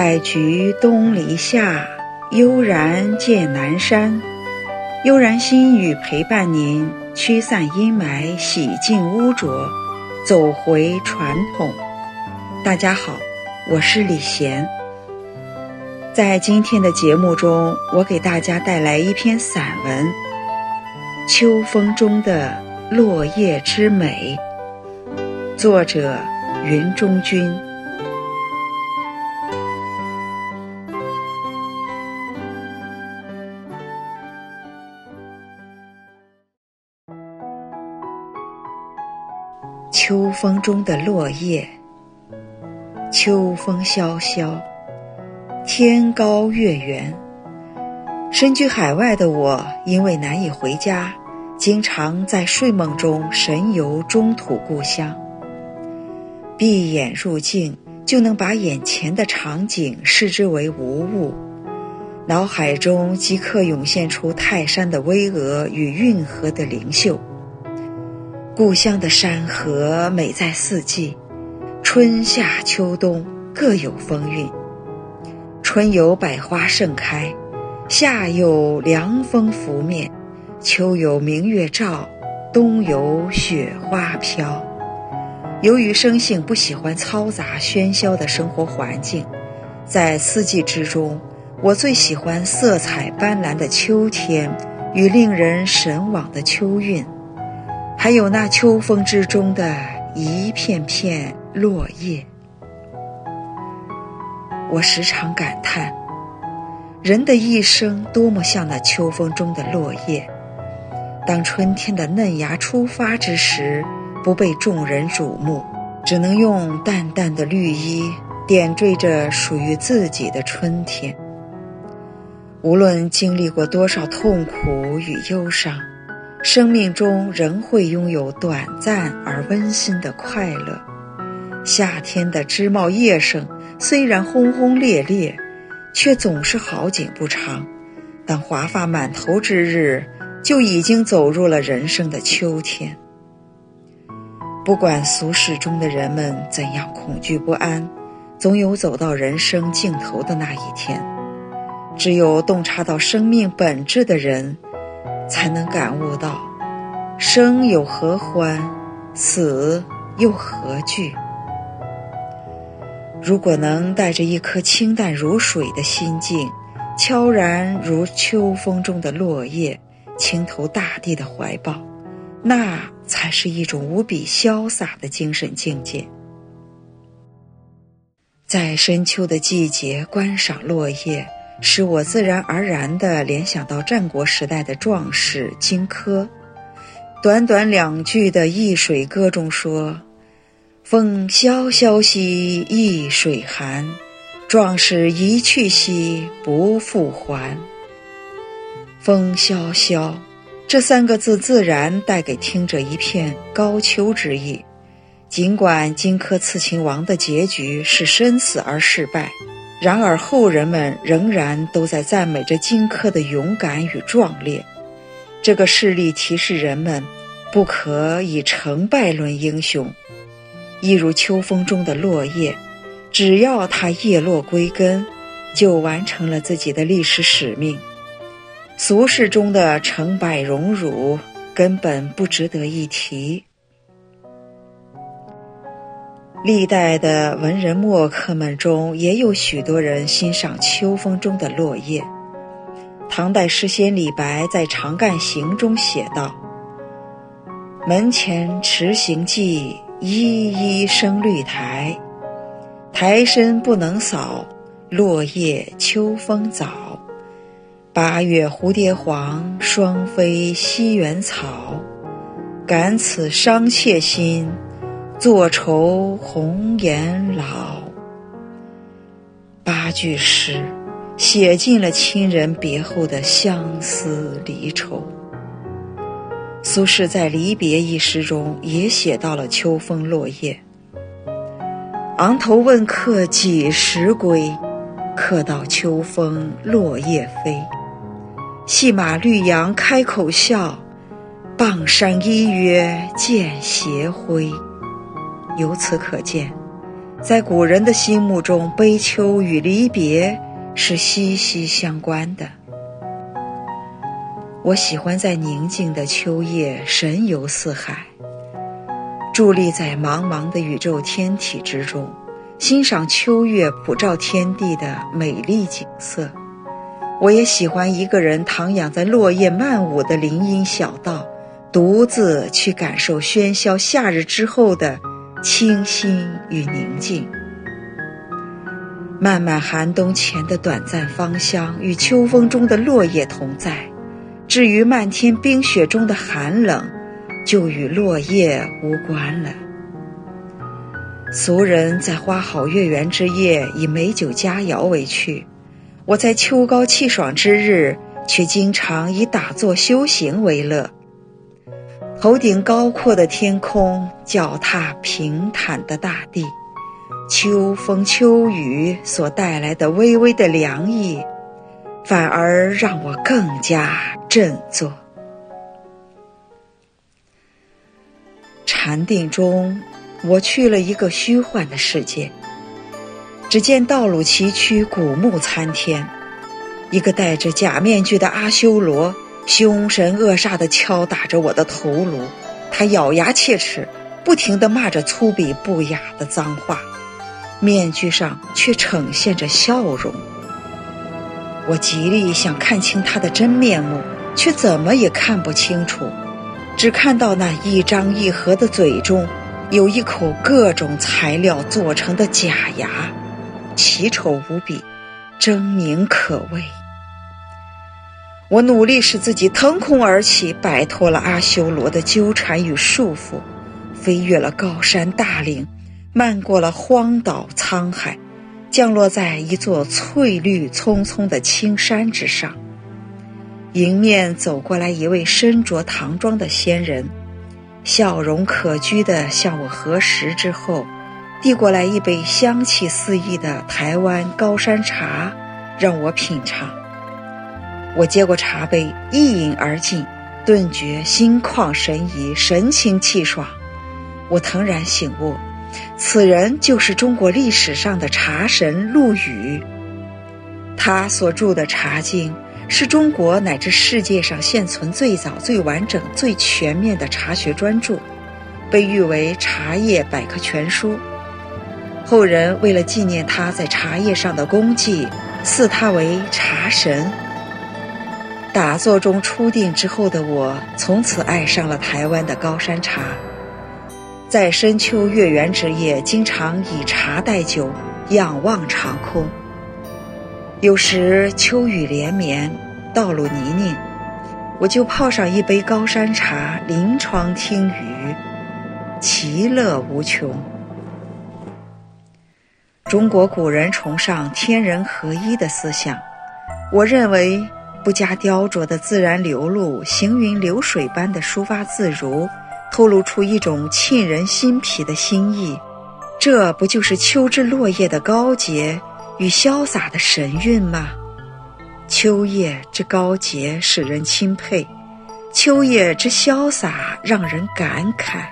采菊东篱下，悠然见南山。悠然心语陪伴您，驱散阴霾，洗净污浊，走回传统。大家好，我是李贤。在今天的节目中，我给大家带来一篇散文《秋风中的落叶之美》，作者云中君。风中的落叶，秋风萧萧，天高月圆。身居海外的我，因为难以回家，经常在睡梦中神游中土故乡。闭眼入静，就能把眼前的场景视之为无物，脑海中即刻涌现出泰山的巍峨与运河的灵秀。故乡的山河美在四季，春夏秋冬各有风韵。春有百花盛开，夏有凉风拂面，秋有明月照，冬有雪花飘。由于生性不喜欢嘈杂喧嚣的生活环境，在四季之中，我最喜欢色彩斑斓的秋天与令人神往的秋韵。还有那秋风之中的一片片落叶，我时常感叹，人的一生多么像那秋风中的落叶。当春天的嫩芽初发之时，不被众人瞩目，只能用淡淡的绿衣点缀着属于自己的春天。无论经历过多少痛苦与忧伤。生命中仍会拥有短暂而温馨的快乐。夏天的枝茂叶盛，虽然轰轰烈烈，却总是好景不长。当华发满头之日，就已经走入了人生的秋天。不管俗世中的人们怎样恐惧不安，总有走到人生尽头的那一天。只有洞察到生命本质的人。才能感悟到，生有何欢，死又何惧。如果能带着一颗清淡如水的心境，悄然如秋风中的落叶，倾投大地的怀抱，那才是一种无比潇洒的精神境界。在深秋的季节观赏落叶。使我自然而然地联想到战国时代的壮士荆轲。短短两句的《易水歌》中说：“风萧萧兮易水寒，壮士一去兮不复还。”风萧萧这三个字自然带给听者一片高秋之意。尽管荆轲刺秦王的结局是身死而失败。然而后人们仍然都在赞美着荆轲的勇敢与壮烈，这个事例提示人们，不可以成败论英雄。一如秋风中的落叶，只要它叶落归根，就完成了自己的历史使命。俗世中的成败荣辱，根本不值得一提。历代的文人墨客们中，也有许多人欣赏秋风中的落叶。唐代诗仙李白在《长干行》中写道：“门前迟行迹，依依生绿苔。苔深不能扫，落叶秋风早。八月蝴蝶黄，双飞西园草。感此伤妾心。”坐愁红颜老。八句诗，写尽了亲人别后的相思离愁。苏轼在《离别》一诗中也写到了秋风落叶。昂头问客几时归？客到秋风落叶飞。戏马绿杨开口笑，傍山依约见斜晖。由此可见，在古人的心目中，悲秋与离别是息息相关的。我喜欢在宁静的秋夜神游四海，伫立在茫茫的宇宙天体之中，欣赏秋月普照天地的美丽景色。我也喜欢一个人躺仰在落叶漫舞的林荫小道，独自去感受喧嚣夏日之后的清新与宁静。漫漫寒冬前的短暂芳香，与秋风中的落叶同在；至于漫天冰雪中的寒冷，就与落叶无关了。俗人在花好月圆之夜，以美酒佳肴为趣。我在秋高气爽之日，却经常以打坐修行为乐。头顶高阔的天空，脚踏平坦的大地，秋风秋雨所带来的微微的凉意，反而让我更加振作。禅定中，我去了一个虚幻的世界。只见道路崎岖，古木参天，一个戴着假面具的阿修罗凶神恶煞地敲打着我的头颅，他咬牙切齿，不停地骂着粗鄙不雅的脏话，面具上却呈现着笑容。我极力想看清他的真面目，却怎么也看不清楚，只看到那一张一合的嘴中，有一口各种材料做成的假牙。奇丑无比，狰狞可畏。我努力使自己腾空而起，摆脱了阿修罗的纠缠与束缚，飞越了高山大岭，漫过了荒岛沧海，降落在一座翠绿葱葱的青山之上。迎面走过来一位身着唐装的仙人，笑容可掬地向我合十之后。递过来一杯香气四溢的台湾高山茶，让我品尝。我接过茶杯，一饮而尽，顿觉心旷神怡，神清气爽。我腾然醒悟，此人就是中国历史上的茶神陆羽。他所著的《茶经》是中国乃至世界上现存最早、最完整、最全面的茶学专著，被誉为茶叶百科全书。后人为了纪念他在茶叶上的功绩，赐他为茶神。打坐中初定之后的我，从此爱上了台湾的高山茶。在深秋月圆之夜，经常以茶代酒，仰望长空。有时秋雨连绵，道路泥泞，我就泡上一杯高山茶，临窗听雨，其乐无穷。中国古人崇尚天人合一的思想，我认为不加雕琢的自然流露，行云流水般的抒发自如，透露出一种沁人心脾的心意。这不就是秋之落叶的高洁与潇洒的神韵吗？秋叶之高洁使人钦佩，秋叶之潇洒让人感慨。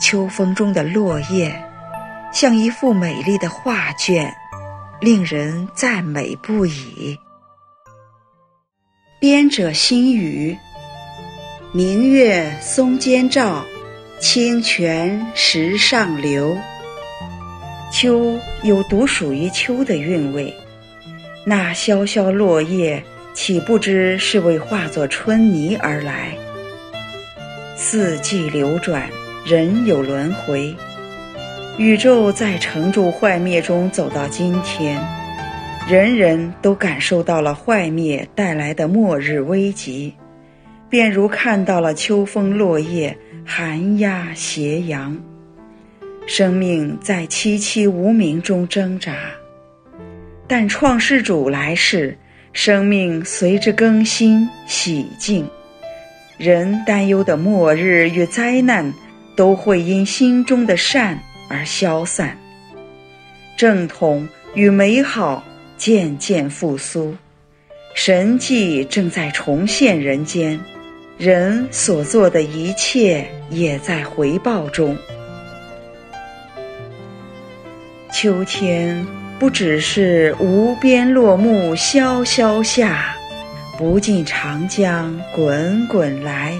秋风中的落叶。像一幅美丽的画卷，令人赞美不已。编者心语：明月松间照，清泉石上流。秋有独属于秋的韵味，那萧萧落叶，岂不知是为化作春泥而来？四季流转，人有轮回。宇宙在成住坏灭中走到今天，人人都感受到了坏灭带来的末日危急，便如看到了秋风落叶、寒鸦斜阳，生命在凄凄无名中挣扎。但创世主来世，生命随之更新洗净，人担忧的末日与灾难，都会因心中的善。而消散，正统与美好渐渐复苏，神迹正在重现人间，人所做的一切也在回报中。秋天不只是无边落木萧萧下，不尽长江滚滚来，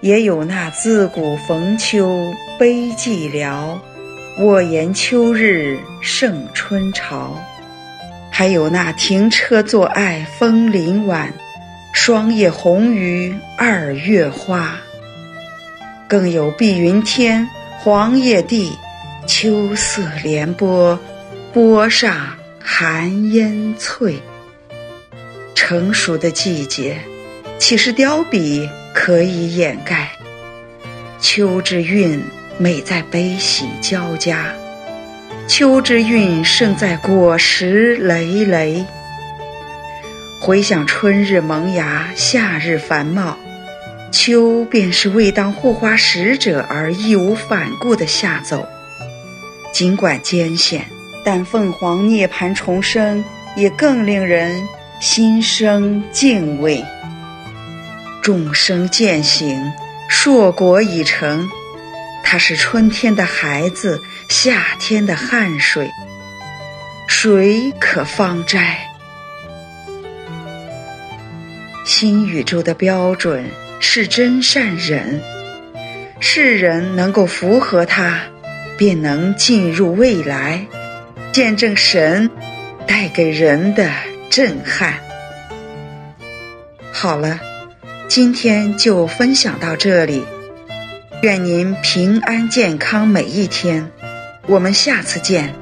也有那自古逢秋悲寂寥，我言秋日胜春朝。还有那停车坐爱枫林晚，霜叶红于二月花。更有碧云天，黄叶地，秋色连波，波上寒烟翠。成熟的季节，岂是雕笔可以掩盖？秋之韵美在悲喜交加。秋之韵胜在果实累累。回想春日萌芽，夏日繁茂，秋便是为当护花使者而义无反顾的下走。尽管艰险，但凤凰涅槃重生也更令人心生敬畏。众生渐行，硕果已成。它是春天的孩子，夏天的汗水，谁可方摘？新宇宙的标准是真善忍，世人能够符合它，便能进入未来，见证神带给人的震撼。好了，今天就分享到这里。愿您平安健康每一天，我们下次见。